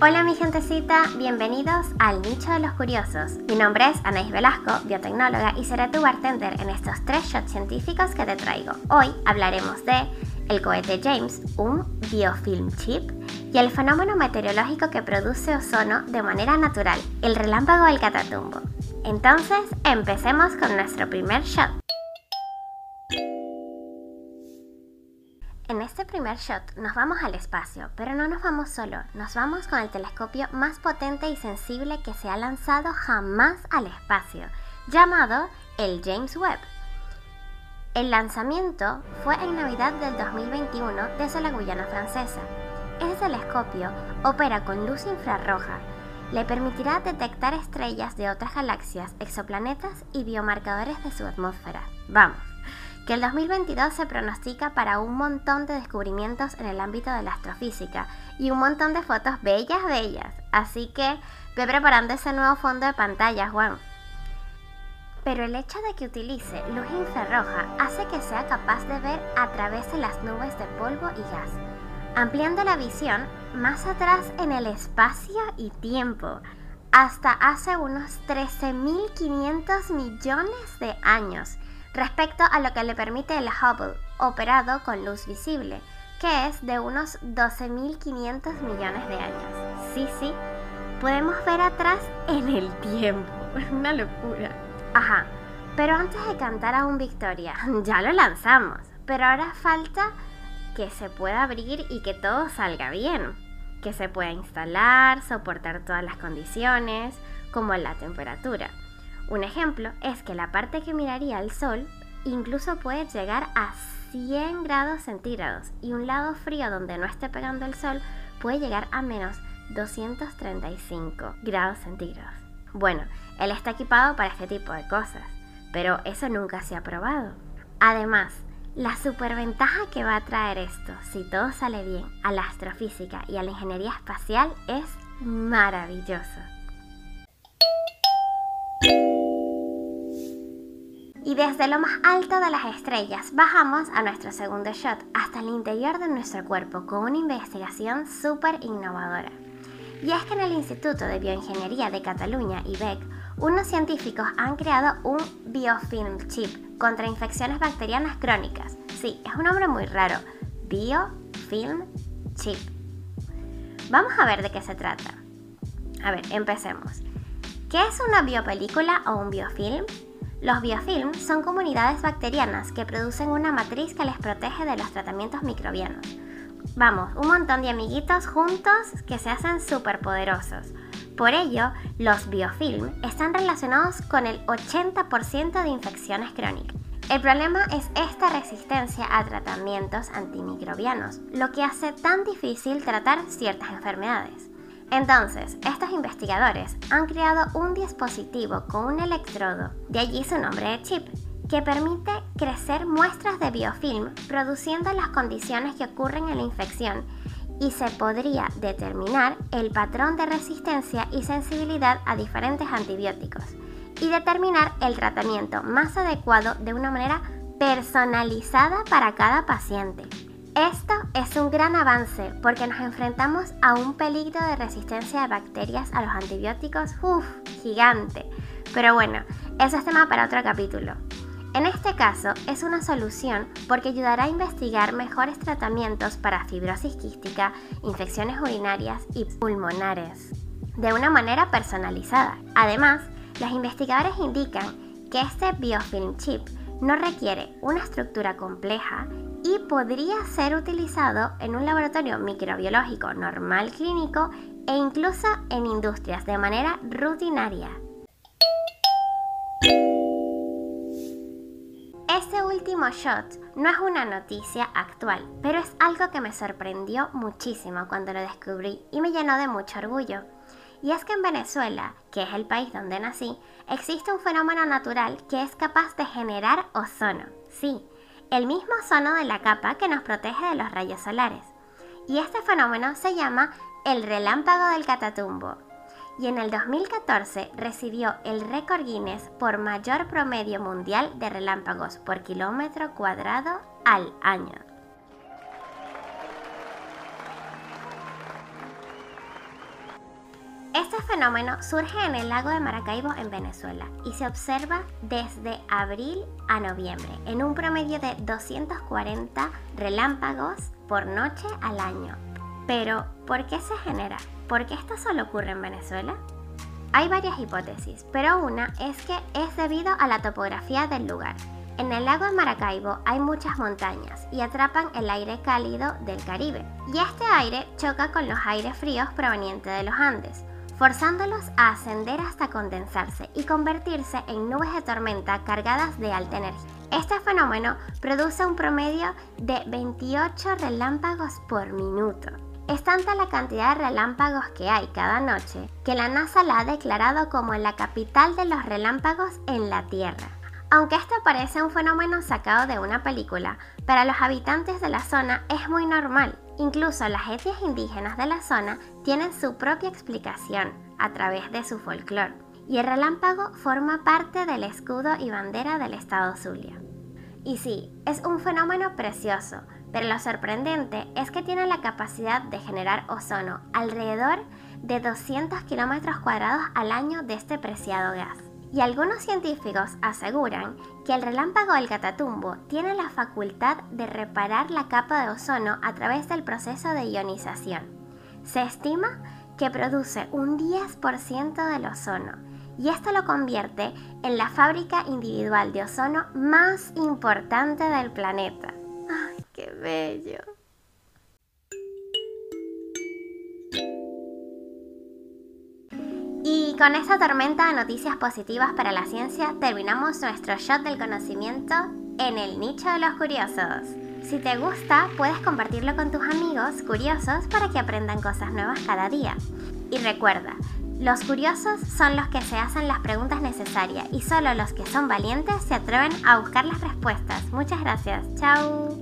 Hola mi gentecita, bienvenidos al Nicho de los Curiosos. Mi nombre es Anaís Velasco, biotecnóloga y seré tu bartender en estos tres shots científicos que te traigo. Hoy hablaremos de el cohete James, un biofilm chip, y el fenómeno meteorológico que produce ozono de manera natural, el relámpago del catatumbo. Entonces, empecemos con nuestro primer shot. En este primer shot nos vamos al espacio, pero no nos vamos solo, nos vamos con el telescopio más potente y sensible que se ha lanzado jamás al espacio, llamado el James Webb. El lanzamiento fue en Navidad del 2021 desde la Guyana francesa. Este telescopio opera con luz infrarroja, le permitirá detectar estrellas de otras galaxias, exoplanetas y biomarcadores de su atmósfera. Vamos, que el 2022 se pronostica para un montón de descubrimientos en el ámbito de la astrofísica y un montón de fotos bellas, bellas. Así que ve preparando ese nuevo fondo de pantalla, Juan. Pero el hecho de que utilice luz infrarroja hace que sea capaz de ver a través de las nubes de polvo y gas, ampliando la visión más atrás en el espacio y tiempo, hasta hace unos 13.500 millones de años respecto a lo que le permite el Hubble, operado con luz visible, que es de unos 12.500 millones de años. Sí, sí, podemos ver atrás en el tiempo. Una locura. Ajá, pero antes de cantar a un Victoria, ya lo lanzamos, pero ahora falta que se pueda abrir y que todo salga bien, que se pueda instalar, soportar todas las condiciones, como la temperatura. Un ejemplo es que la parte que miraría al sol incluso puede llegar a 100 grados centígrados y un lado frío donde no esté pegando el sol puede llegar a menos 235 grados centígrados. Bueno, él está equipado para este tipo de cosas, pero eso nunca se ha probado. Además, la superventaja que va a traer esto, si todo sale bien, a la astrofísica y a la ingeniería espacial es maravilloso. Y desde lo más alto de las estrellas bajamos a nuestro segundo shot hasta el interior de nuestro cuerpo con una investigación súper innovadora. Y es que en el Instituto de Bioingeniería de Cataluña, IBEC, unos científicos han creado un biofilm chip contra infecciones bacterianas crónicas. Sí, es un nombre muy raro. Biofilm chip. Vamos a ver de qué se trata. A ver, empecemos. ¿Qué es una biopelícula o un biofilm? Los biofilms son comunidades bacterianas que producen una matriz que les protege de los tratamientos microbianos. Vamos, un montón de amiguitos juntos que se hacen superpoderosos. Por ello, los biofilm están relacionados con el 80% de infecciones crónicas. El problema es esta resistencia a tratamientos antimicrobianos, lo que hace tan difícil tratar ciertas enfermedades. Entonces, estos investigadores han creado un dispositivo con un electrodo, de allí su nombre de chip, que permite crecer muestras de biofilm produciendo las condiciones que ocurren en la infección y se podría determinar el patrón de resistencia y sensibilidad a diferentes antibióticos y determinar el tratamiento más adecuado de una manera personalizada para cada paciente. Esto es un gran avance porque nos enfrentamos a un peligro de resistencia de bacterias a los antibióticos, uff, gigante. Pero bueno, eso es tema para otro capítulo. En este caso es una solución porque ayudará a investigar mejores tratamientos para fibrosis quística, infecciones urinarias y pulmonares de una manera personalizada. Además, los investigadores indican que este biofilm chip no requiere una estructura compleja y podría ser utilizado en un laboratorio microbiológico normal clínico e incluso en industrias de manera rutinaria. Este último shot no es una noticia actual, pero es algo que me sorprendió muchísimo cuando lo descubrí y me llenó de mucho orgullo. Y es que en Venezuela, que es el país donde nací, existe un fenómeno natural que es capaz de generar ozono. Sí, el mismo ozono de la capa que nos protege de los rayos solares. Y este fenómeno se llama el relámpago del Catatumbo. Y en el 2014 recibió el récord Guinness por mayor promedio mundial de relámpagos por kilómetro cuadrado al año. Este fenómeno surge en el lago de Maracaibo en Venezuela y se observa desde abril a noviembre en un promedio de 240 relámpagos por noche al año. Pero, ¿por qué se genera? ¿Por qué esto solo ocurre en Venezuela? Hay varias hipótesis, pero una es que es debido a la topografía del lugar. En el lago de Maracaibo hay muchas montañas y atrapan el aire cálido del Caribe, y este aire choca con los aires fríos provenientes de los Andes, forzándolos a ascender hasta condensarse y convertirse en nubes de tormenta cargadas de alta energía. Este fenómeno produce un promedio de 28 relámpagos por minuto. Es tanta la cantidad de relámpagos que hay cada noche que la NASA la ha declarado como la capital de los relámpagos en la Tierra. Aunque esto parece un fenómeno sacado de una película, para los habitantes de la zona es muy normal. Incluso las etnias indígenas de la zona tienen su propia explicación a través de su folclore, y el relámpago forma parte del escudo y bandera del estado Zulia. Y sí, es un fenómeno precioso, pero lo sorprendente es que tiene la capacidad de generar ozono alrededor de 200 kilómetros cuadrados al año de este preciado gas y algunos científicos aseguran que el relámpago del Catatumbo tiene la facultad de reparar la capa de ozono a través del proceso de ionización. Se estima que produce un 10% del ozono y esto lo convierte en la fábrica individual de ozono más importante del planeta. ¡Ay, qué bello! Con esta tormenta de noticias positivas para la ciencia terminamos nuestro shot del conocimiento en el nicho de los curiosos. Si te gusta, puedes compartirlo con tus amigos curiosos para que aprendan cosas nuevas cada día. Y recuerda, los curiosos son los que se hacen las preguntas necesarias y solo los que son valientes se atreven a buscar las respuestas. Muchas gracias. Chao.